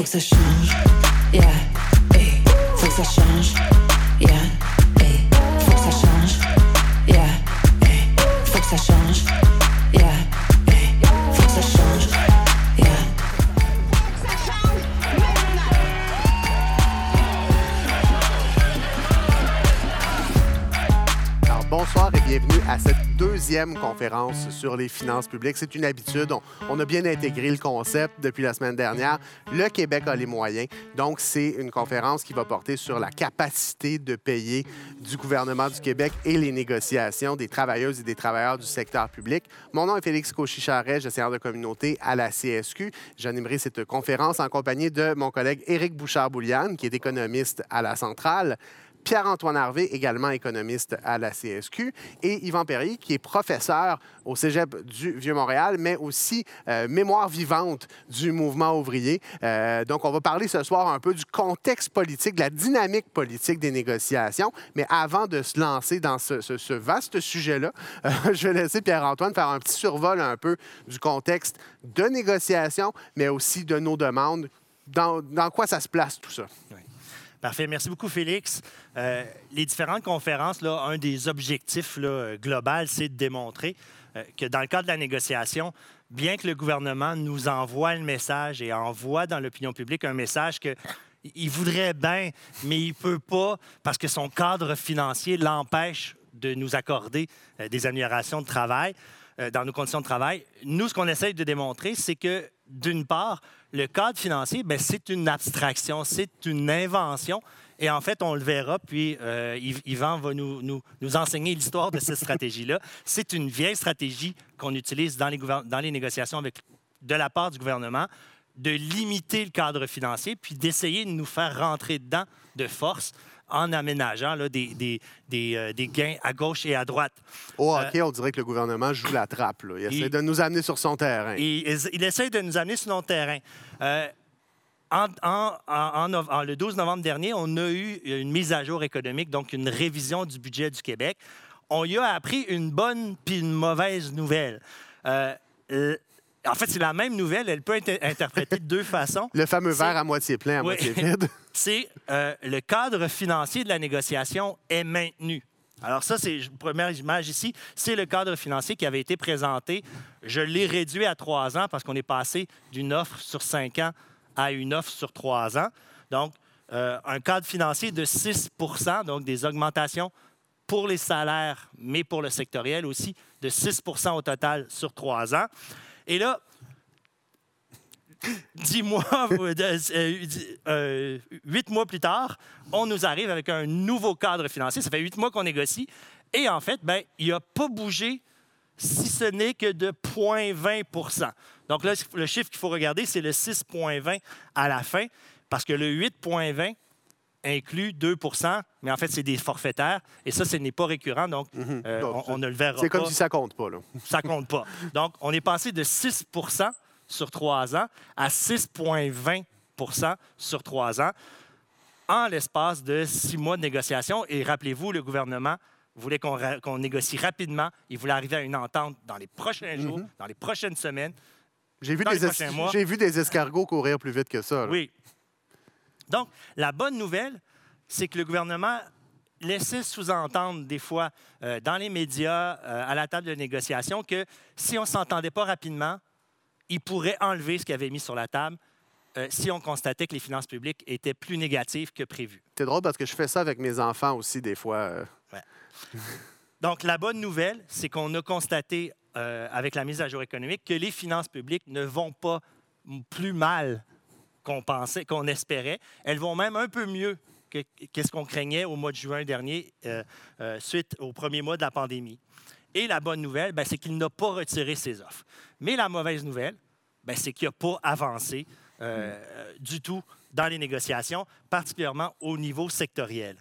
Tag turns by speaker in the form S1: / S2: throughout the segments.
S1: faut que ça change. Yeah, hey, faut que ça change. Yeah, hey, faut que ça change. Yeah, hey, faut que ça change.
S2: Bienvenue à cette deuxième conférence sur les finances publiques. C'est une habitude. On, a bien intégré le concept depuis la semaine dernière. Le Québec a les moyens. Donc, c'est une conférence qui va porter sur la capacité de payer du gouvernement du Québec et les négociations des travailleuses et des travailleurs du secteur public. Mon nom est Félix Cauchy-Charret, gestionnaire de communauté à la CSQ. J'animerai cette conférence en compagnie de mon collègue Éric Bouchard-Bouliane, qui est économiste à la Centrale. Pierre-Antoine Harvé, également économiste à la CSQ, et Yvan Perry, qui est professeur au Cégep du Vieux-Montréal, mais aussi euh, mémoire vivante du mouvement ouvrier. Euh, donc, on va parler ce soir un peu du contexte politique, de la dynamique politique des négociations. Mais avant de se lancer dans ce, vaste sujet-là, euh, je vais laisser Pierre-Antoine faire un petit survol un peu du contexte de négociation, mais aussi de nos demandes. Dans quoi ça se place tout ça?
S3: Parfait. Merci beaucoup, Félix. Euh, les différentes conférences, là, un des objectifs là, global, c'est de démontrer euh, que dans le cadre de la négociation, bien que le gouvernement nous envoie le message et envoie dans l'opinion publique un message que il voudrait bien, mais il peut pas parce que son cadre financier l'empêche de nous accorder euh, des améliorations de travail dans nos conditions de travail. Nous, ce qu'on essaye de démontrer, c'est que, d'une part, le cadre financier, ben, c'est une abstraction, c'est une invention. Et en fait, on le verra, puis euh, Yv- Yvan va nous, enseigner l'histoire de cette stratégie-là. C'est une vieille stratégie qu'on utilise dans les, négociations de la part du gouvernement, de limiter le cadre financier, puis d'essayer de nous faire rentrer dedans de force en aménageant là, des, des- des, euh, des gains à gauche et à droite.
S2: Au
S3: Euh,
S2: hockey, on dirait que le gouvernement joue la trappe. là. Il essaie
S3: il-
S2: de nous amener sur son terrain.
S3: Il, il essaie de nous amener sur notre terrain. Euh, en- le 12 novembre dernier, on a eu une mise à jour économique, donc une révision du budget du Québec. On y a appris une bonne puis une mauvaise nouvelle. En fait, c'est la même nouvelle. Elle peut être interprétée de deux façons.
S2: Le fameux verre à moitié plein, à
S3: Oui.
S2: moitié vide.
S3: c'est euh, le cadre financier de la négociation est maintenu. Alors ça, c'est première image ici. C'est le cadre financier qui avait été présenté. Je l'ai réduit à trois ans parce qu'on est passé d'une offre sur cinq ans à une offre sur trois ans. Donc, euh, un cadre financier de 6% donc des augmentations pour les salaires, mais pour le sectoriel aussi, de 6% au total sur trois ans. Et là, dix mois, euh, euh, huit mois plus tard, on nous arrive avec un nouveau cadre financier. Ça fait huit mois qu'on négocie. Et en fait, ben, il n'a pas bougé si ce n'est que de 0,20% Donc là, le chiffre qu'il faut regarder, c'est le 6,20 à la fin, parce que le 8,20 inclut 2% mais en fait, c'est des forfaitaires. Et ça, ce n'est pas récurrent, donc euh,
S2: Donc,
S3: on, on ne le verra
S2: C'est
S3: pas
S2: comme si ça compte pas. Là.
S3: ça compte pas. Donc, on est passé de 6% sur trois ans à 6,20% sur trois ans en l'espace de six mois de négociation. Et rappelez-vous, le gouvernement voulait qu'on négocie rapidement. Il voulait arriver à une entente dans les prochains jours, dans les prochaines semaines.
S2: J'ai vu,
S3: Dans
S2: des
S3: les
S2: es-
S3: prochains mois.
S2: j'ai vu des escargots courir plus vite que ça. là.
S3: Oui. Donc, la bonne nouvelle, c'est que le gouvernement laissait sous-entendre des fois euh, dans les médias, euh, à la table de négociation, que si on ne s'entendait pas rapidement, il pourrait enlever ce qu'il avait mis sur la table euh, si on constatait que les finances publiques étaient plus négatives que prévu.
S2: C'est drôle parce que je fais ça avec mes enfants aussi des fois.
S3: Donc, la bonne nouvelle, c'est qu'on a constaté avec la mise à jour économique que les finances publiques ne vont pas plus mal qu'on pensait, qu'on espérait. Elles vont même un peu mieux que qu'est-ce qu'on craignait au mois de juin dernier, euh, euh, suite au premier mois de la pandémie. Et la bonne nouvelle, ben, c'est qu'il n'a pas retiré ses offres. Mais la mauvaise nouvelle, ben, c'est qu'il n'a pas avancé euh, euh, du tout dans les négociations, particulièrement au niveau sectoriel.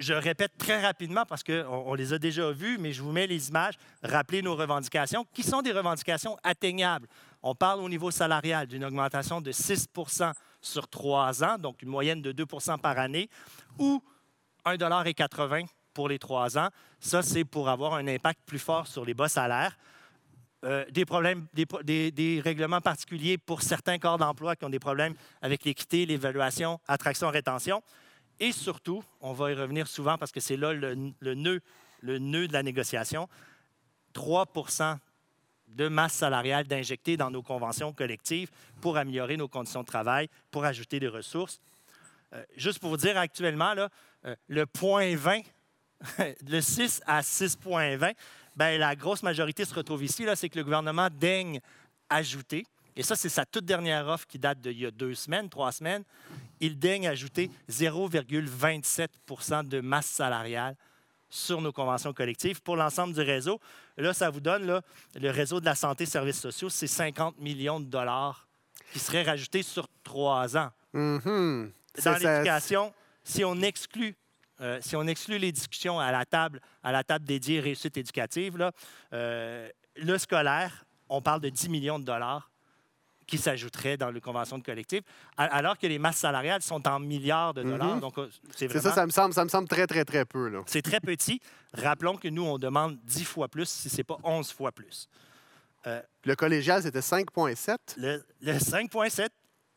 S3: Je répète très rapidement parce qu'on on les a déjà vus, mais je vous mets les images. Rappelez nos revendications, qui sont des revendications atteignables. On parle au niveau salarial d'une augmentation de 6% sur trois ans, donc une moyenne de 2% par année, ou 1,80 pour les trois ans. Ça, c'est pour avoir un impact plus fort sur les bas salaires. euh, des problèmes, des, règlements particuliers pour certains corps d'emploi qui ont des problèmes avec l'équité, l'évaluation, attraction, rétention. Et surtout, on va y revenir souvent parce que c'est là le, le nœud, le nœud de la négociation, 3 de masse salariale d'injecter dans nos conventions collectives pour améliorer nos conditions de travail, pour ajouter des ressources. Euh, juste pour vous dire, actuellement, là, euh, le point 20, le 6 à 6,20, ben, la grosse majorité se retrouve ici. C'est que le gouvernement daigne ajouter, et ça, c'est sa toute dernière offre qui date d'il y a deux semaines, trois semaines, il daigne ajouter 0,27% de masse salariale sur nos conventions collectives pour l'ensemble du réseau. Là, ça vous donne là, le réseau de la santé et services sociaux, c'est 50 millions de dollars qui seraient rajoutés sur trois ans.
S2: Mhm. C'est
S3: Dans l'éducation, si on exclut euh, si on exclut les discussions à la table, à la table dédiée réussite éducative, là, euh, le scolaire, on parle de 10 millions de dollars qui s'ajouteraient dans les conventions de collectif, alors que les masses salariales sont en milliards de dollars.
S2: Mhm.
S3: Donc, euh, c'est vraiment...
S2: ça, ça me, semble, ça me semble très, très, très peu.
S3: C'est très petit. Rappelons que nous, on demande 10 fois plus, si ce n'est pas 11 fois plus.
S2: Le collégial, c'était 5,7.
S3: Le, le 5,7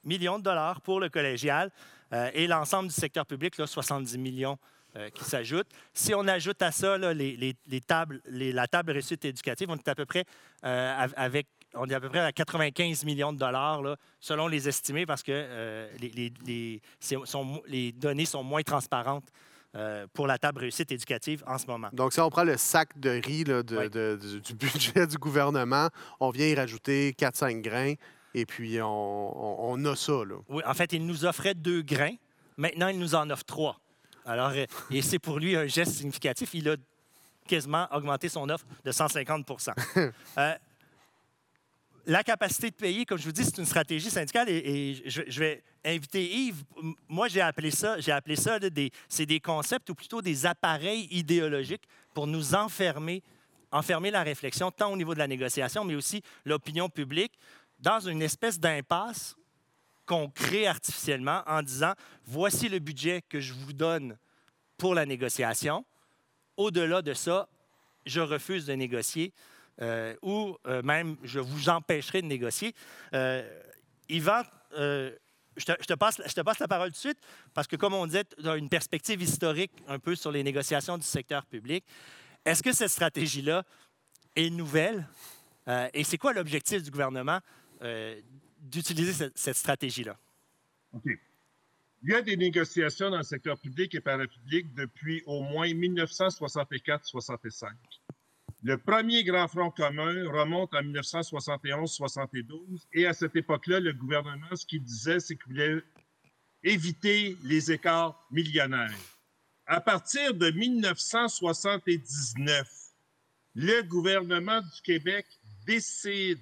S3: millions de dollars pour le collégial euh, et l'ensemble du secteur public, là, 70 millions euh, qui s'ajoutent. Si on ajoute à ça là, les, les- les tables, les- la table réussite éducative, on est à peu près euh, av- avec on est à peu près à 95 millions de dollars, là, selon les estimés, parce que euh, les, les- les- c'est- sont mo- les données sont moins transparentes euh, pour la table réussite éducative en ce moment.
S2: Donc, si on prend le sac de riz là, de-
S3: Oui.
S2: de- du, du budget du gouvernement, on vient y rajouter 4-5 grains et puis on, on- on a ça. Là.
S3: Oui, en fait, il nous offrait deux grains. Maintenant, il nous en offre trois. Alors, euh, et c'est pour lui un geste significatif. Il a quasiment augmenté son offre de 150 Euh, La capacité de payer, comme je vous dis, c'est une stratégie syndicale et, je, vais inviter Yves. Moi, j'ai appelé ça, j'ai appelé ça des, c'est des concepts ou plutôt des appareils idéologiques pour nous enfermer, enfermer la réflexion tant au niveau de la négociation, mais aussi l'opinion publique dans une espèce d'impasse qu'on crée artificiellement en disant voici le budget que je vous donne pour la négociation. Au-delà de ça, je refuse de négocier euh, ou euh, même je vous empêcherai de négocier. Euh, Yvan, euh, je, te, passe, je te passe la parole tout de suite parce que, comme on disait, tu as une perspective historique un peu sur les négociations du secteur public. Est-ce que cette stratégie-là est nouvelle? Et c'est quoi l'objectif du gouvernement d'utiliser cette, cette stratégie-là?
S4: OK. Il y a des négociations dans le secteur public et parapublic depuis au moins 1964-65. Le premier grand front commun remonte en 1971-72 et à cette époque-là, le gouvernement, ce qu'il disait, c'est qu'il voulait éviter les écarts millionnaires. À partir de 1979, le gouvernement du Québec décide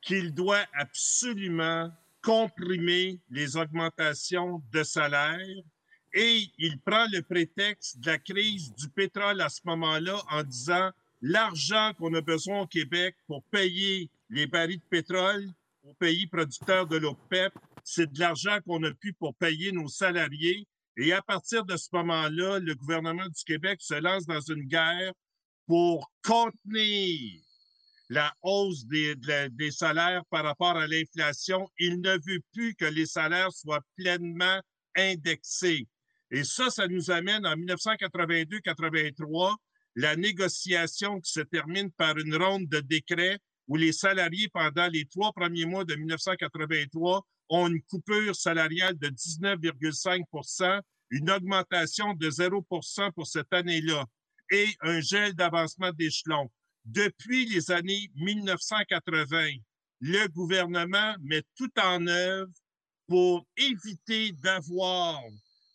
S4: qu'il doit absolument comprimer les augmentations de salaire et il prend le prétexte de la crise du pétrole à ce moment-là en disant l'argent qu'on a besoin au Québec pour payer les barils de pétrole aux pays producteurs de l'OPEP, c'est de l'argent qu'on a pu pour payer nos salariés. Et à partir de ce moment-là, le gouvernement du Québec se lance dans une guerre pour contenir la hausse des, des salaires par rapport à l'inflation. Il ne veut plus que les salaires soient pleinement indexés. Et ça, ça nous amène en 1982-83, la négociation qui se termine par une ronde de décrets où les salariés, pendant les trois premiers mois de 1983, ont une coupure salariale de 19,5% une augmentation de 0% pour cette année-là et un gel d'avancement d'échelon. Depuis les années 1980, le gouvernement met tout en œuvre pour éviter d'avoir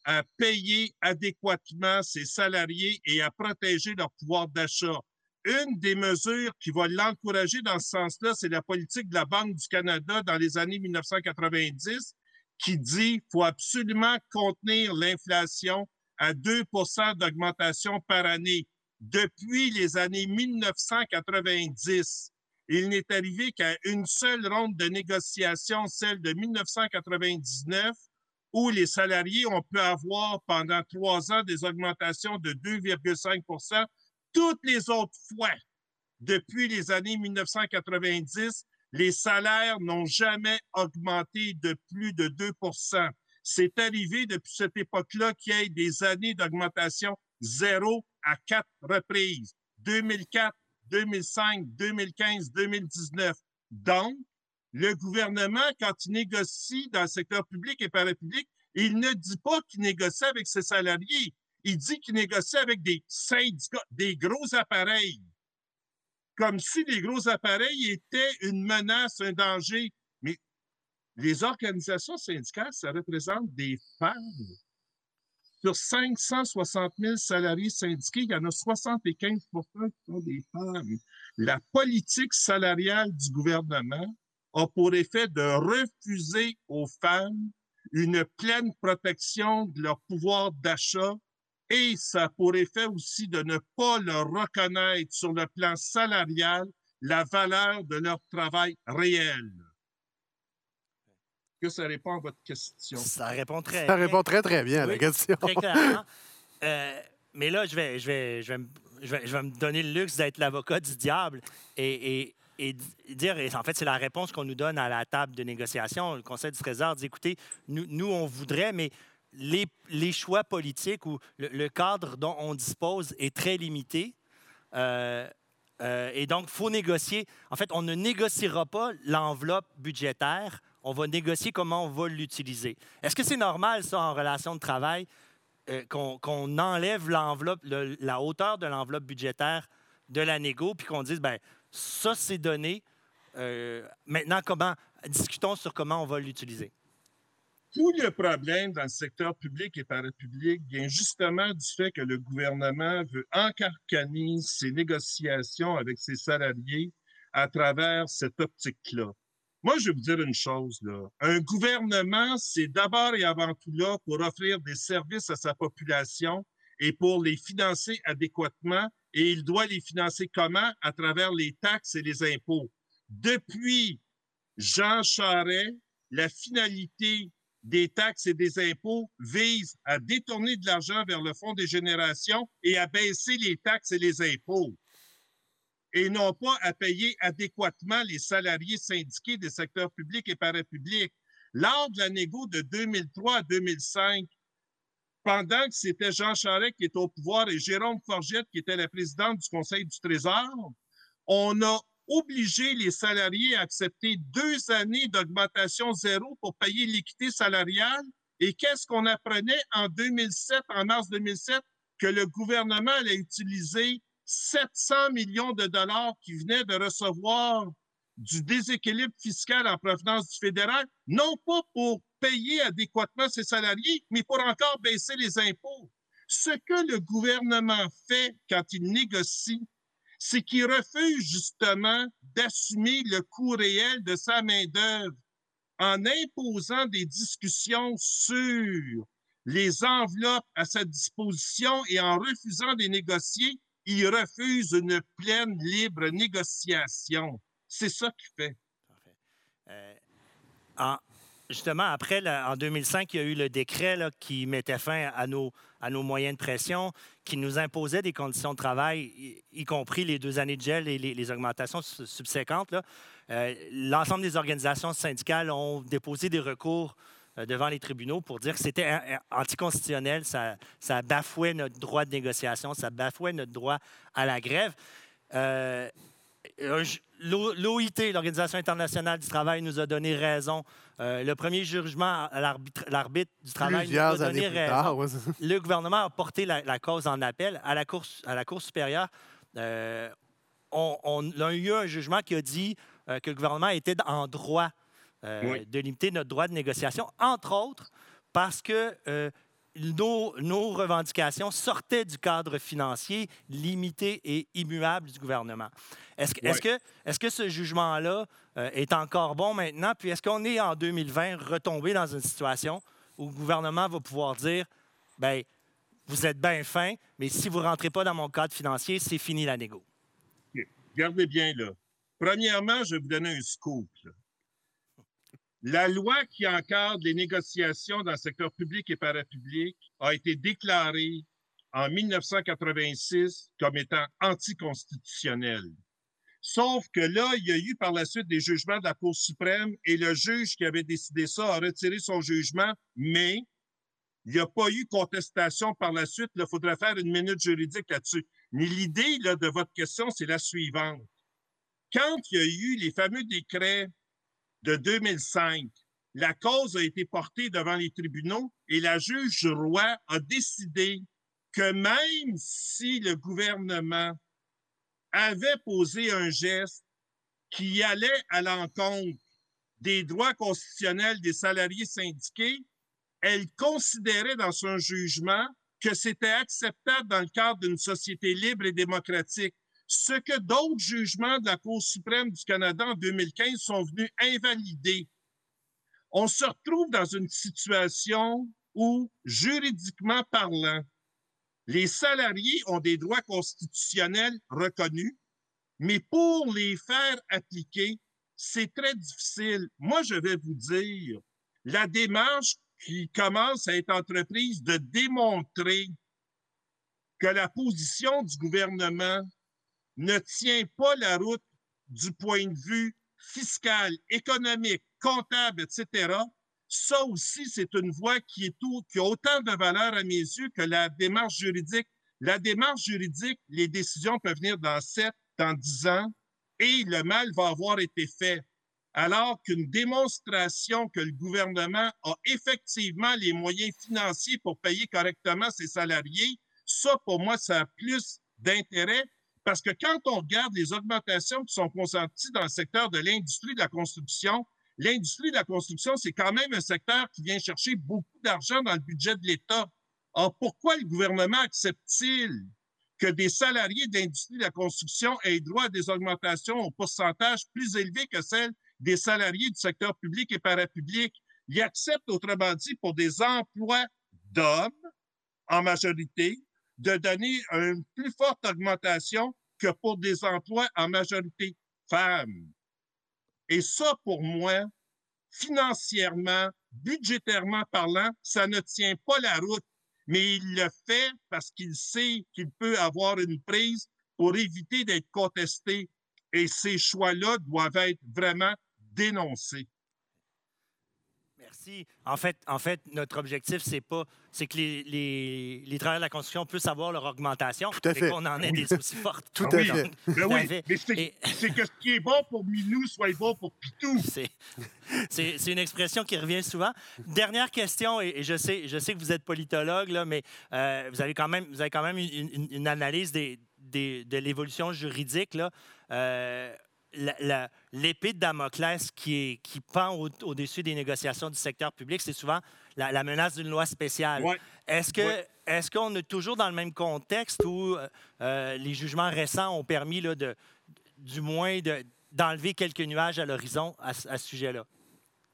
S4: à payer adéquatement ses salariés et à protéger leur pouvoir d'achat. Une des mesures qui va l'encourager dans ce sens-là, c'est la politique de la Banque du Canada dans les années 1990 qui dit qu'il faut absolument contenir l'inflation à 2 d'augmentation par année. Depuis les années 1990, il n'est arrivé qu'à une seule ronde de négociation, celle de 1999, où les salariés ont pu avoir pendant trois ans des augmentations de 2,5 Toutes les autres fois, depuis les années 1990, les salaires n'ont jamais augmenté de plus de 2 C'est arrivé depuis cette époque-là qu'il y ait des années d'augmentation zéro à quatre reprises. 2004, 2005, 2015, 2019. Donc, le gouvernement, quand il négocie dans le secteur public et parapublic, il ne dit pas qu'il négocie avec ses salariés. Il dit qu'il négocie avec des syndicats, des gros appareils. Comme si les gros appareils étaient une menace, un danger. Mais les organisations syndicales, ça représente des femmes. Sur 560 000 salariés syndiqués, il y en a 75 qui sont des femmes. La politique salariale du gouvernement a pour effet de refuser aux femmes une pleine protection de leur pouvoir d'achat et ça a pour effet aussi de ne pas leur reconnaître sur le plan salarial la valeur de leur travail réel. Que ça répond à votre question?
S3: Ça répond très
S2: Ça
S3: bien.
S2: répond très, très bien à la question.
S3: Très clairement. Euh, mais là, je vais, je, vais, je, vais, me- je, vais, je vais me donner le luxe d'être l'avocat du diable et, et- et dire, et en fait, c'est la réponse qu'on nous donne à la table de négociation. Le Conseil du Trésor dit, écoutez, nous, nous on voudrait, mais les, choix politiques ou le, cadre dont on dispose est très limité. Euh, euh, et donc, il faut négocier. En fait, on ne négociera pas l'enveloppe budgétaire. On va négocier comment on va l'utiliser. Est-ce que c'est normal, ça, en relation de travail, euh, qu'on enlève l'enveloppe, le- la hauteur de l'enveloppe budgétaire de la négo, puis qu'on dise, ben ça, c'est donné. Euh, maintenant, comment discutons sur comment on va l'utiliser.
S4: Tout le problème dans le secteur public et parapublic vient justement du fait que le gouvernement veut encarcaner ses négociations avec ses salariés à travers cette optique-là. Moi, je vais vous dire une chose, là. Un gouvernement, c'est d'abord et avant tout là pour offrir des services à sa population et pour les financer adéquatement. Et il doit les financer comment? À travers les taxes et les impôts. Depuis Jean Charest, la finalité des taxes et des impôts vise à détourner de l'argent vers le Fonds des générations et à baisser les taxes et les impôts et non pas à payer adéquatement les salariés syndiqués des secteurs publics et parapublics. Lors de la négo de 2003 à 2005, pendant que c'était Jean Charest qui était au pouvoir et Jérôme Forgette qui était la présidente du Conseil du Trésor, on a obligé les salariés à accepter deux années d'augmentation zéro pour payer l'équité salariale. Et qu'est-ce qu'on apprenait en 2007, en mars 2007, que le gouvernement allait utiliser 700 millions de dollars qui venaient de recevoir du déséquilibre fiscal en provenance du fédéral, non pas pour payer adéquatement ses salariés, mais pour encore baisser les impôts. Ce que le gouvernement fait quand il négocie, c'est qu'il refuse justement d'assumer le coût réel de sa main-d'œuvre en imposant des discussions sur les enveloppes à sa disposition et en refusant de négocier, il refuse une pleine libre négociation. C'est ça qu'il fait.
S3: Parfait. Euh, en- justement, après, en 2005, il y a eu le décret qui mettait fin à nos, moyens de pression, qui nous imposait des conditions de travail, y, compris les deux années de gel et les, augmentations su- subséquentes. Euh, L'ensemble des organisations syndicales ont déposé des recours euh, devant les tribunaux pour dire que c'était anticonstitutionnel, ça, bafouait notre droit de négociation, ça bafouait notre droit à la grève. Euh, L'OIT, l'Organisation internationale du travail, nous a donné raison. Euh, le premier jugement à l'arbitre l'arbitre du travail nous a
S2: Plusieurs
S3: donné raison.
S2: tard. ouais.
S3: Le gouvernement a porté la, la cause en appel à la Cour, à la cour supérieure. Euh, on, on a eu un jugement qui a dit euh, que le gouvernement était en droit euh,
S4: Oui.
S3: de limiter notre droit de négociation, entre autres parce que euh, nos, nos revendications sortaient du cadre financier limité et immuable du gouvernement. Est-ce que, est-ce que, est-ce que ce jugement-là euh, est encore bon maintenant? Puis est-ce qu'on est en 2020 retombé dans une situation où le gouvernement va pouvoir dire, ben vous êtes bien fin, mais si vous ne rentrez pas dans mon cadre financier, c'est fini la négo?
S4: Regardez bien là. Premièrement, je vais vous donner un scoop. là. La loi qui encadre les négociations dans le secteur public et parapublic a été déclarée en 1986 comme étant anticonstitutionnelle. Sauf que là, il y a eu par la suite des jugements de la Cour suprême et le juge qui avait décidé ça a retiré son jugement, mais il n'y a pas eu contestation par la suite. Il faudrait faire une minute juridique là-dessus. Mais l'idée de votre question, c'est la suivante. Quand il y a eu les fameux décrets de 2005, la cause a été portée devant les tribunaux et la juge Roy a décidé que même si le gouvernement avait posé un geste qui allait à l'encontre des droits constitutionnels des salariés syndiqués, elle considérait dans son jugement que c'était acceptable dans le cadre d'une société libre et démocratique, ce que d'autres jugements de la Cour suprême du Canada en 2015 sont venus invalider. On se retrouve dans une situation où, juridiquement parlant, les salariés ont des droits constitutionnels reconnus, mais pour les faire appliquer, c'est très difficile. Moi, je vais vous dire, la démarche qui commence à être entreprise de démontrer que la position du gouvernement ne tient pas la route du point de vue fiscal, économique, comptable, etc., ça aussi, c'est une voie qui, a autant de valeur à mes yeux que la démarche juridique. La démarche juridique, les décisions peuvent venir dans sept, dans dix ans, et le mal va avoir été fait. Alors qu'une démonstration que le gouvernement a effectivement les moyens financiers pour payer correctement ses salariés, ça, pour moi, ça a plus d'intérêt parce que quand on regarde les augmentations qui sont consenties dans le secteur de l'industrie de la construction, l'industrie de la construction, c'est quand même un secteur qui vient chercher beaucoup d'argent dans le budget de l'État. Alors, pourquoi le gouvernement accepte-t-il que des salariés de l'industrie de la construction aient droit à des augmentations au pourcentage plus élevé que celles des salariés du secteur public et parapublic? Il accepte, autrement dit, pour des emplois d'hommes, en majorité, de donner une plus forte augmentation que pour des emplois en majorité femmes. Et ça, pour moi, financièrement, budgétairement parlant, ça ne tient pas la route. Mais il le fait parce qu'il sait qu'il peut avoir une prise pour éviter d'être contesté. Et ces choix-là doivent être vraiment dénoncés.
S3: Merci. En fait, en fait, notre objectif, c'est pas, c'est que les, les, les, travailleurs de la construction puissent avoir leur augmentation.
S2: Tout à fait.
S3: qu'on en ait des aussi fortes.
S2: Tout à fait.
S4: Ben oui, mais c'est que ce qui est bon pour Minou soit bon pour Pitou.
S3: C'est une expression qui revient souvent. Dernière question, et, je, sais, je sais que vous êtes politologue, là, mais euh, vous avez quand même, vous avez quand même une, une analyse des, des, de l'évolution juridique. Là. Euh, l'épée de Damoclès qui, qui pend au-dessus des négociations du secteur public, c'est souvent la, menace d'une loi spéciale. Est-ce que est-ce qu'on est toujours dans le même contexte où euh, euh, les jugements récents ont permis là, de, du moins d'enlever quelques nuages à l'horizon à, à, ce sujet-là?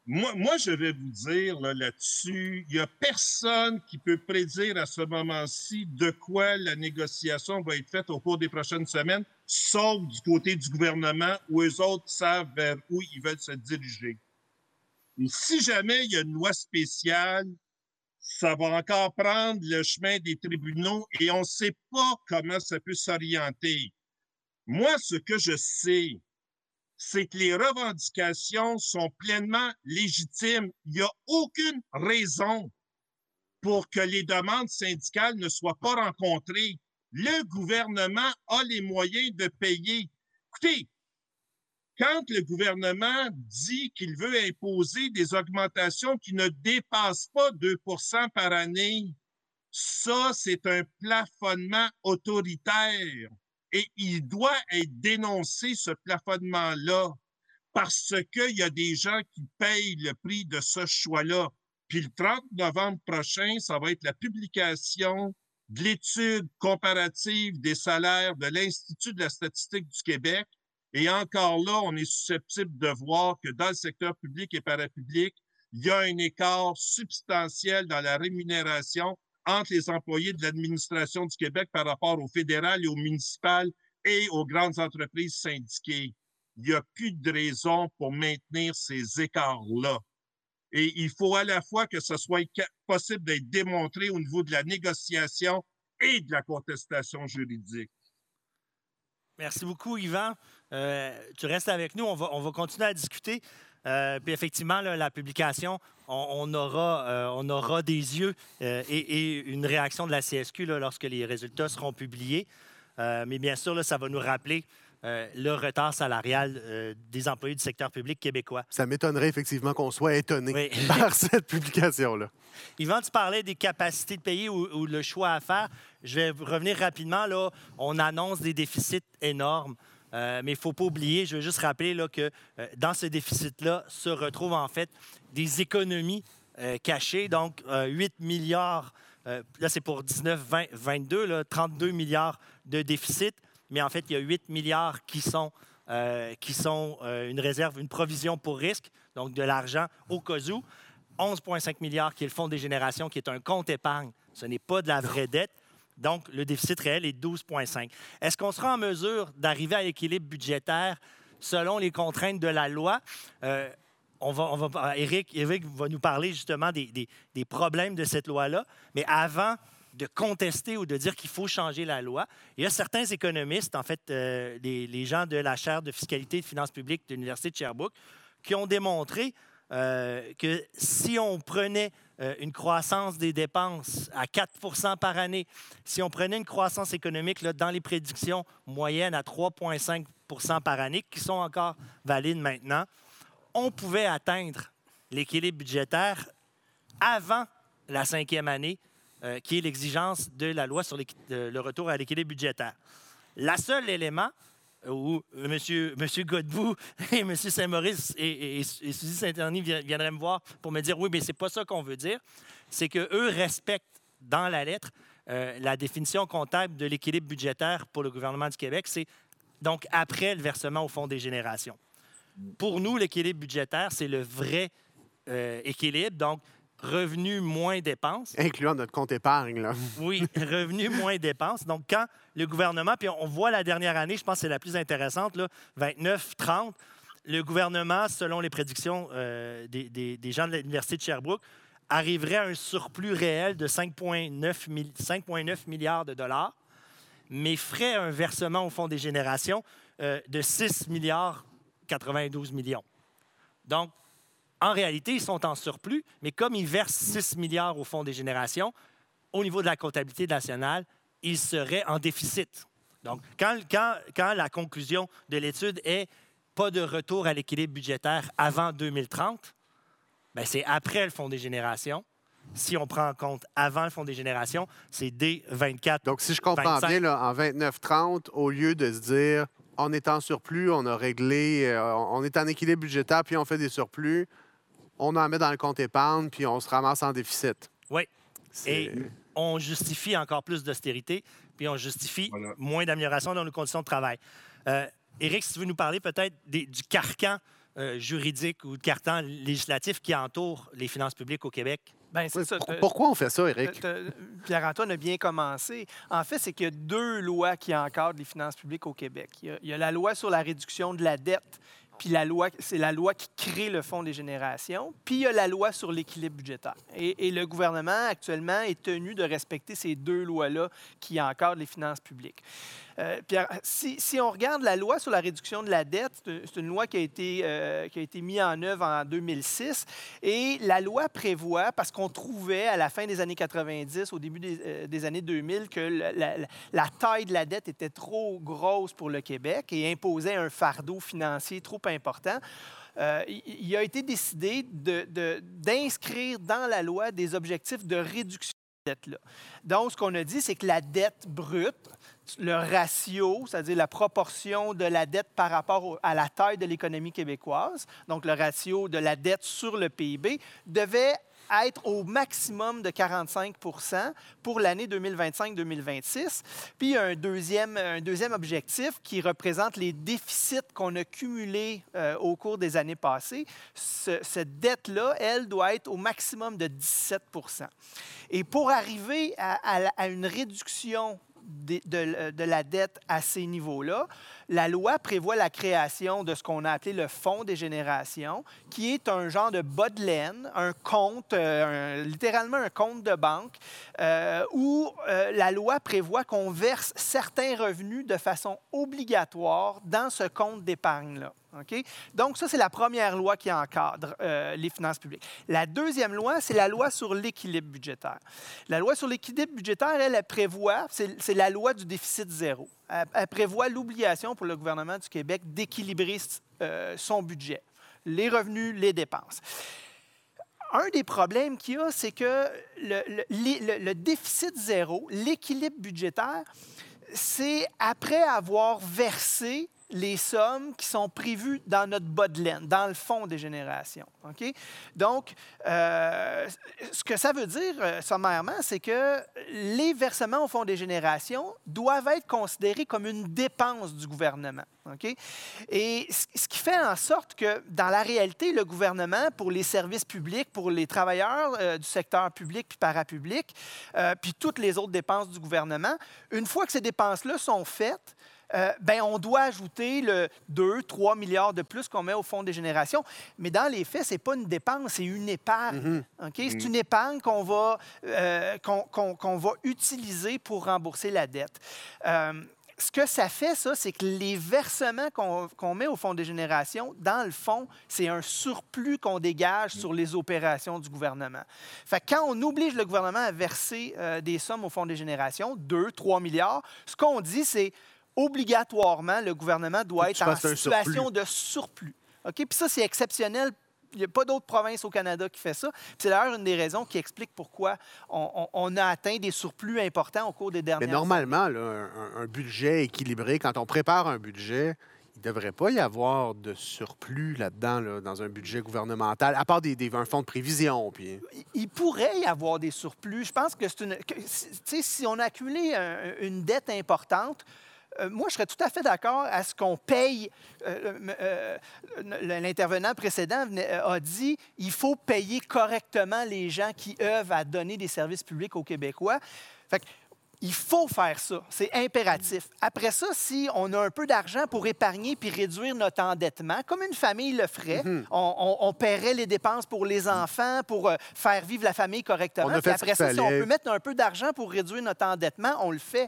S4: Moi, moi, je vais vous dire là-dessus, il n'y a personne qui peut prédire à ce moment-ci de quoi la négociation va être faite au cours des prochaines semaines, sauf du côté du gouvernement où eux autres savent vers où ils veulent se diriger. Si jamais il y a une loi spéciale, ça va encore prendre le chemin des tribunaux et on ne sait pas comment ça peut s'orienter. Moi, ce que je sais, c'est que les revendications sont pleinement légitimes. Il n'y a aucune raison pour que les demandes syndicales ne soient pas rencontrées. Le gouvernement a les moyens de payer. Écoutez, quand le gouvernement dit qu'il veut imposer des augmentations qui ne dépassent pas 2% par année, ça, c'est un plafonnement autoritaire. Et il doit être dénoncé, ce plafonnement-là, parce qu'il y a des gens qui payent le prix de ce choix-là. Puis le 30 novembre prochain, ça va être la publication de l'étude comparative des salaires de l'Institut de la statistique du Québec. Et encore là, on est susceptible de voir que dans le secteur public et parapublic, il y a un écart substantiel dans la rémunération entre les employés de l'administration du Québec par rapport au fédéral et au municipal et aux grandes entreprises syndiquées. Il n'y a plus de raison pour maintenir ces écarts-là. Et il faut à la fois que ce soit possible d'être démontré au niveau de la négociation et de la contestation juridique.
S3: Merci beaucoup, Yvan. Euh, tu restes avec nous, on va, on va continuer à discuter. Euh, puis effectivement, la publication, on, aura, euh, on aura des yeux euh, et, une réaction de la CSQ lorsque les résultats seront publiés. Mais bien sûr, ça va nous rappeler euh, le retard salarial euh, des employés du secteur public québécois.
S2: Ça m'étonnerait effectivement qu'on soit étonné
S3: Oui.
S2: par cette publication-là.
S3: Yvan, tu parlais des capacités de payer ou, ou le choix à faire. Je vais revenir rapidement. Là, on annonce des déficits énormes. Euh, mais il ne faut pas oublier, je veux juste rappeler là, que dans ce déficit-là se retrouvent en fait des économies cachées. Donc, euh, 8 milliards, là c'est pour 19, 20, 22, là, 32 milliards de déficit. Mais en fait, il y a 8 milliards qui sont, euh, qui sont euh, une réserve, une provision pour risque, donc de l'argent au cas où. 11,5 milliards qui est le fonds des générations, qui est un compte épargne. Ce n'est pas de la vraie dette. Donc, le déficit réel est 12,5. Est-ce qu'on sera en mesure d'arriver à l'équilibre budgétaire selon les contraintes de la loi? Euh, on va, on va, Éric, Éric va nous parler justement des, des- des problèmes de cette loi-là. Mais avant de contester ou de dire qu'il faut changer la loi, il y a certains économistes, en fait, euh, les, gens de la chaire de fiscalité et de finances publiques de l'Université de Sherbrooke, qui ont démontré euh, que si on prenait euh, une croissance des dépenses à 4% par année, si on prenait une croissance économique là, dans les prédictions moyennes à 3,5% par année, qui sont encore valides maintenant, on pouvait atteindre l'équilibre budgétaire avant la cinquième année, euh, qui est l'exigence de la loi sur euh, le retour à l'équilibre budgétaire. La seul élément où M. Monsieur, Godbout et M. Saint-Maurice et, et- Suzy Saint-Erny vi- viendraient me voir pour me dire oui, mais c'est pas ça qu'on veut dire, c'est qu'eux respectent dans la lettre euh, la définition comptable de l'équilibre budgétaire pour le gouvernement du Québec. C'est donc après le versement au Fonds des générations. Pour nous, l'équilibre budgétaire, c'est le vrai euh, équilibre. Donc, revenus moins dépenses.
S2: Incluant notre compte épargne. Là.
S3: Oui, revenus moins dépenses. Donc, quand le gouvernement, puis on voit la dernière année, je pense que c'est la plus intéressante, là, 29, 30, le gouvernement, selon les prédictions euh, des, des- des gens de l'Université de Sherbrooke, arriverait à un surplus réel de 5,9 mi- 5,9 milliards de dollars, mais ferait un versement au Fonds des générations euh, de 6 milliards 92 millions. Donc, en réalité, ils sont en surplus, mais comme ils versent 6 milliards au Fonds des générations, au niveau de la comptabilité nationale, ils seraient en déficit. Donc, quand, quand- quand la conclusion de l'étude est pas de retour à l'équilibre budgétaire avant 2030, ben, c'est après le Fonds des générations. Si on prend en compte avant le Fonds des générations, c'est dès 24.
S2: Donc, si je comprends
S3: 25.
S2: bien, là, en 29-30, au lieu de se dire on est en surplus, on a réglé, euh, on est en équilibre budgétaire, puis on fait des surplus, on en met dans le compte épargne, puis on se ramasse en déficit.
S3: Oui. Et on justifie encore plus d'austérité, puis on justifie
S4: Voilà.
S3: moins d'amélioration dans nos conditions de travail. Euh, Éric, si tu veux nous parler peut-être du carcan euh, juridique ou de carcan législatif qui entoure les finances publiques au Québec?
S5: Ben, c'est
S2: Oui,
S5: ça.
S2: pourquoi on fait ça, Eric?
S5: Pierre-Antoine a bien commencé. En fait, c'est qu'il y a deux lois qui encadrent les finances publiques au Québec. Il y a, il y a la loi sur la réduction de la dette, puis la loi, c'est la loi qui crée le Fonds des générations, puis il y a la loi sur l'équilibre budgétaire. Et, et le gouvernement, actuellement, est tenu de respecter ces deux lois-là qui encadrent les finances publiques. Euh, Pierre, si, si on regarde la loi sur la réduction de la dette, c'est une loi qui a été, euh, été mise en œuvre en 2006. Et la loi prévoit, parce qu'on trouvait à la fin des années 90, au début des, euh, années 2000, que la, la- la taille de la dette était trop grosse pour le Québec et imposait un fardeau financier trop important. Euh, il a été décidé d'inscrire dans la loi des objectifs de réduction de dette. Là. Donc, ce qu'on a dit, c'est que la dette brute, le ratio, c'est-à-dire la proportion de la dette par rapport à la taille de l'économie québécoise, donc le ratio de la dette sur le PIB, devait être au maximum de 45% pour l'année 2025-2026. Puis il y a un deuxième, un deuxième objectif qui représente les déficits qu'on a cumulés euh, au cours des années passées. Ce- cette dette-là, elle, doit être au maximum de 17 Et pour arriver à, à à une réduction de, de- de la dette à ces niveaux-là. La loi prévoit la création de ce qu'on a appelé le Fonds des générations, qui est un genre de bas de laine, un compte, euh, littéralement un compte de banque, euh, où euh, la loi prévoit qu'on verse certains revenus de façon obligatoire dans ce compte d'épargne-là. Donc, ça, c'est la première loi qui encadre les finances publiques. La deuxième loi, c'est la loi sur l'équilibre budgétaire. La loi sur l'équilibre budgétaire, elle, prévoit, c'est la loi du déficit zéro. Elle, prévoit l'obligation pour le gouvernement du Québec d'équilibrer euh, son budget, les revenus, les dépenses. Un des problèmes qu'il y a, c'est que le déficit zéro, l'équilibre budgétaire, c'est après avoir versé les sommes qui sont prévues dans notre bas de laine, dans le fond des générations. Donc, euh, ce que ça veut dire, euh, sommairement, c'est que les versements au fond des générations doivent être considérés comme une dépense du gouvernement. Et ce qui fait en sorte que, dans la réalité, le gouvernement, pour les services publics, pour les travailleurs euh, du secteur public puis parapublic, puis toutes les autres dépenses du gouvernement, une fois que ces dépenses-là sont faites, euh, ben, on doit ajouter le 2, 3 milliards de plus qu'on met au Fonds des générations. Mais dans les faits, ce n'est pas une dépense, c'est une épargne. OK? C'est une épargne qu'on va, euh, va utiliser pour rembourser la dette. Euh, ce que ça fait, ça, c'est que les versements qu'on met au Fonds des générations, dans le fond, c'est un surplus qu'on dégage sur les opérations du gouvernement. Fait que quand on oblige le gouvernement à verser euh, des sommes au Fonds des générations, 2, 3 milliards, ce qu'on dit, c'est obligatoirement, le gouvernement doit être en situation de surplus. OK? Puis ça, c'est exceptionnel. Il n'y a pas d'autre province au Canada qui fait ça. C'est d'ailleurs une des raisons qui explique pourquoi on, on- on a atteint des surplus importants au cours des dernières
S2: Mais normalement, là, un, budget équilibré, quand on prépare un budget, il ne devrait pas y avoir de surplus là-dedans, là, dans un budget gouvernemental, à part des, des- un fonds de prévision. Puis...
S5: il- pourrait y avoir des surplus. Je pense que c'est une. que- si- on a accumulé un- une dette importante, euh, moi, je serais tout à fait d'accord à ce qu'on paye. euh, euh, L'intervenant précédent a dit il faut payer correctement les gens qui œuvrent à donner des services publics aux Québécois. Fait que, il faut faire ça. C'est impératif. Après ça, si on a un peu d'argent pour épargner puis réduire notre endettement, comme une famille le ferait,
S2: Mhm.
S5: on, on- on paierait les dépenses pour les enfants, pour faire vivre la famille correctement.
S2: On a
S5: Puis
S2: fait ce
S5: après ça, si on peut mettre un peu d'argent pour réduire notre endettement, on le fait.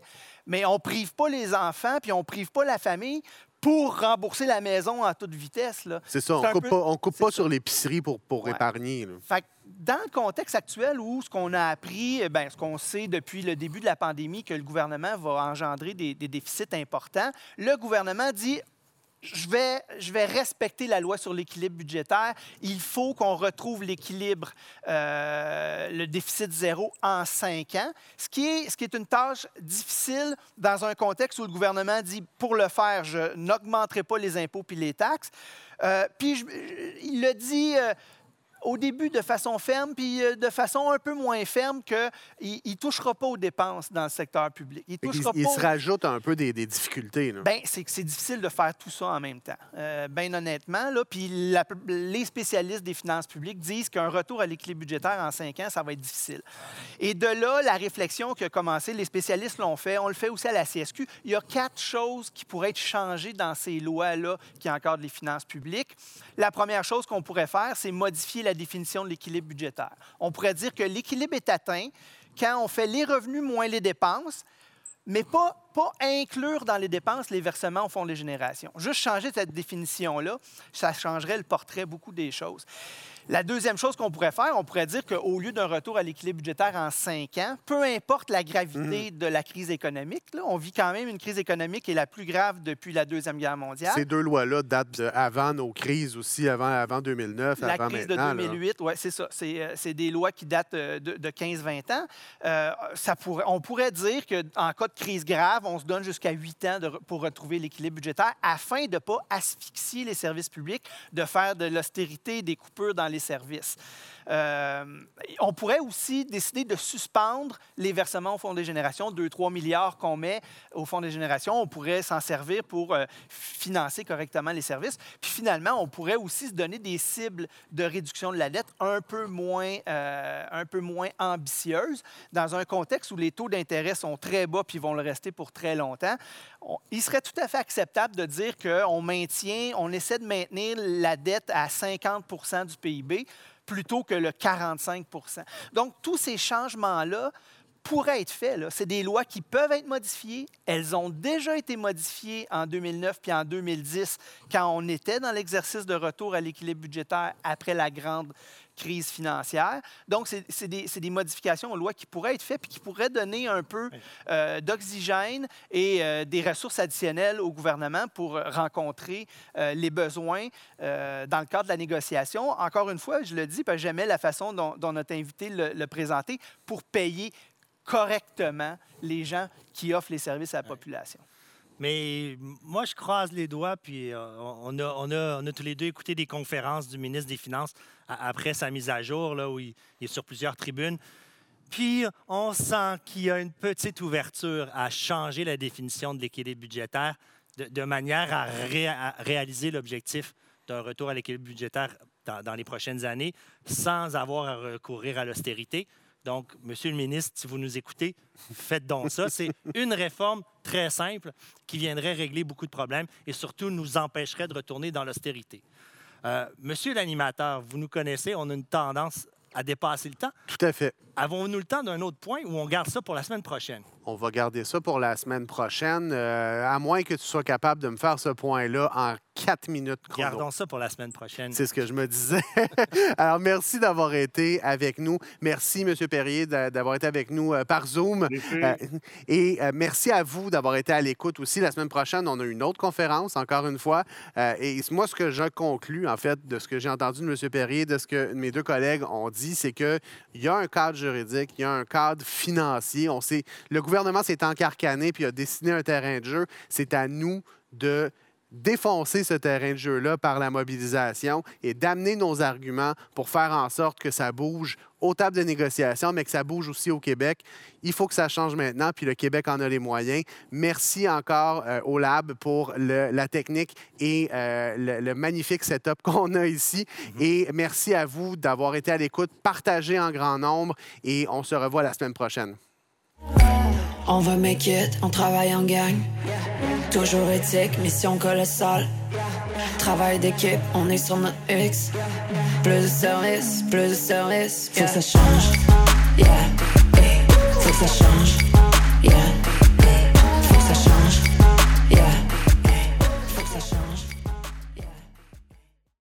S5: Mais on prive pas les enfants puis on prive pas la famille pour rembourser la maison en toute vitesse.
S2: C'est ça, on
S5: un
S2: coupe
S5: peu-
S2: pas, on coupe pas sur l'épicerie pour, pour
S5: Ouais.
S2: épargner. là.
S5: Fait que dans le contexte actuel où ce qu'on a appris, eh ben, ce qu'on sait depuis le début de la pandémie, que le gouvernement va engendrer des, des déficits importants, le gouvernement dit je vais, respecter la loi sur l'équilibre budgétaire. Il faut qu'on retrouve l'équilibre, euh, le déficit zéro en cinq ans, ce qui, est, une tâche difficile dans un contexte où le gouvernement dit pour le faire, je n'augmenterai pas les impôts puis les taxes. Euh, puis il le dit. euh, au début de façon ferme, puis euh, de façon un peu moins ferme qu'il ne touchera pas aux dépenses dans le secteur public. Il touchera
S2: il,
S5: pas
S2: se rajoute un peu des, des difficultés.
S5: ben, c'est que c'est difficile de faire tout ça en même temps. Euh, ben honnêtement, là, puis la- les spécialistes des finances publiques disent qu'un retour à l'équilibre budgétaire en cinq ans, ça va être difficile. Et de là, la réflexion qui a commencé, les spécialistes l'ont fait, on le fait aussi à la CSQ. Il y a quatre choses qui pourraient être changées dans ces lois-là qui encadrent les finances publiques. La première chose qu'on pourrait faire, c'est modifier la définition de l'équilibre budgétaire. On pourrait dire que l'équilibre est atteint quand on fait les revenus moins les dépenses, mais pas, pas inclure dans les dépenses les versements au fonds des générations. Juste changer cette définition-là, ça changerait le portrait beaucoup des choses. La deuxième chose qu'on pourrait faire, on pourrait dire qu'au lieu d'un retour à l'équilibre budgétaire en cinq ans, peu importe la gravité de la crise économique, là, on vit quand même une crise économique qui est la plus grave depuis la Deuxième Guerre mondiale.
S2: Ces deux lois-là datent avant nos crises aussi, avant, avant 2009,
S5: La
S2: avant
S5: crise de
S2: maintenant. là.
S5: 2008, oui, c'est ça. C'est euh, c'est des lois qui datent euh, de, de 15-20 ans. Euh, ça pourrait, on pourrait dire qu'en cas de crise grave, on se donne jusqu'à huit ans pour retrouver l'équilibre budgétaire afin de ne pas asphyxier les services publics, de faire de l'austérité, des coupures dans les services. Euh, on pourrait aussi décider de suspendre les versements au Fonds des générations, 2-3 milliards qu'on met au Fonds des générations. On pourrait s'en servir pour euh, financer correctement les services. Puis finalement, on pourrait aussi se donner des cibles de réduction de la dette un peu moins, euh, un peu moins ambitieuses dans un contexte où les taux d'intérêt sont très bas puis vont le rester pour très longtemps. On- il serait tout à fait acceptable de dire qu'on maintient, on essaie de maintenir la dette à 50% du PIB plutôt que le 45% Donc, tous ces changements-là pourraient être faits. C'est des lois qui peuvent être modifiées. Elles ont déjà été modifiées en 2009 puis en 2010 quand on était dans l'exercice de retour à l'équilibre budgétaire après la grande crise financière. Donc, c'est des, des modifications aux lois qui pourraient être faites puis qui pourraient donner un peu euh, d'oxygène et euh, des ressources additionnelles au gouvernement pour euh, rencontrer euh, les besoins dans le cadre de la négociation. Encore une fois, je le dis, parce que j'aimais la façon dont, dont notre invité le, le présentait pour payer correctement les gens qui offrent les services à la population.
S3: Mais moi, je croise les doigts, puis euh, on, a, tous les deux écouté des conférences du ministre des Finances après sa mise à jour, là, où il, est sur plusieurs tribunes. Puis on sent qu'il y a une petite ouverture à changer la définition de l'équilibre budgétaire de, manière à, ré- à réaliser l'objectif d'un retour à l'équilibre budgétaire dans les prochaines années sans avoir à recourir à l'austérité. Donc, Monsieur le ministre, si vous nous écoutez, faites donc ça. C'est une réforme très simple qui viendrait régler beaucoup de problèmes et surtout nous empêcherait de retourner dans l'austérité. Euh, monsieur l'animateur, vous nous connaissez, on a une tendance à dépasser le temps.
S2: Tout à fait.
S3: Avons-nous le temps d'un autre point ou on garde ça pour la semaine prochaine?
S2: On va garder ça pour la semaine prochaine, euh, à moins que tu sois capable de me faire ce point-là en quatre minutes chrono.
S3: Gardons ça pour la semaine prochaine.
S2: C'est ce que je me disais. Alors, merci d'avoir été avec nous. Merci, M. Perrier, d'a- d'avoir été avec nous euh, par Zoom. Euh, et euh, merci à vous d'avoir été à l'écoute aussi. La semaine prochaine, on a une autre conférence, encore une fois. Euh, et moi, ce que je conclus, en fait, de ce que j'ai entendu de M. Perrier, de ce que mes deux collègues ont dit, c'est qu'il y a un cadre juridique, il y a un cadre financier. On sait, le gouvernement s'est encarcané puis a dessiné un terrain de jeu. C'est à nous de défoncer ce terrain de jeu-là par la mobilisation et d'amener nos arguments pour faire en sorte que ça bouge aux tables de négociation, mais que ça bouge aussi au Québec. Il faut que ça change maintenant, puis le Québec en a les moyens. Merci encore euh, au Lab pour le- la technique et euh, le, le magnifique setup qu'on a ici. Et merci à vous d'avoir été à l'écoute, partagez en grand nombre et on se revoit la semaine prochaine.
S1: On va make it, on travaille en gang. Toujours éthique, mission colossale. Travail d'équipe, on est sur notre X. Plus de service, plus de service. Faut que ça change. Yeah, hey, faut que ça change.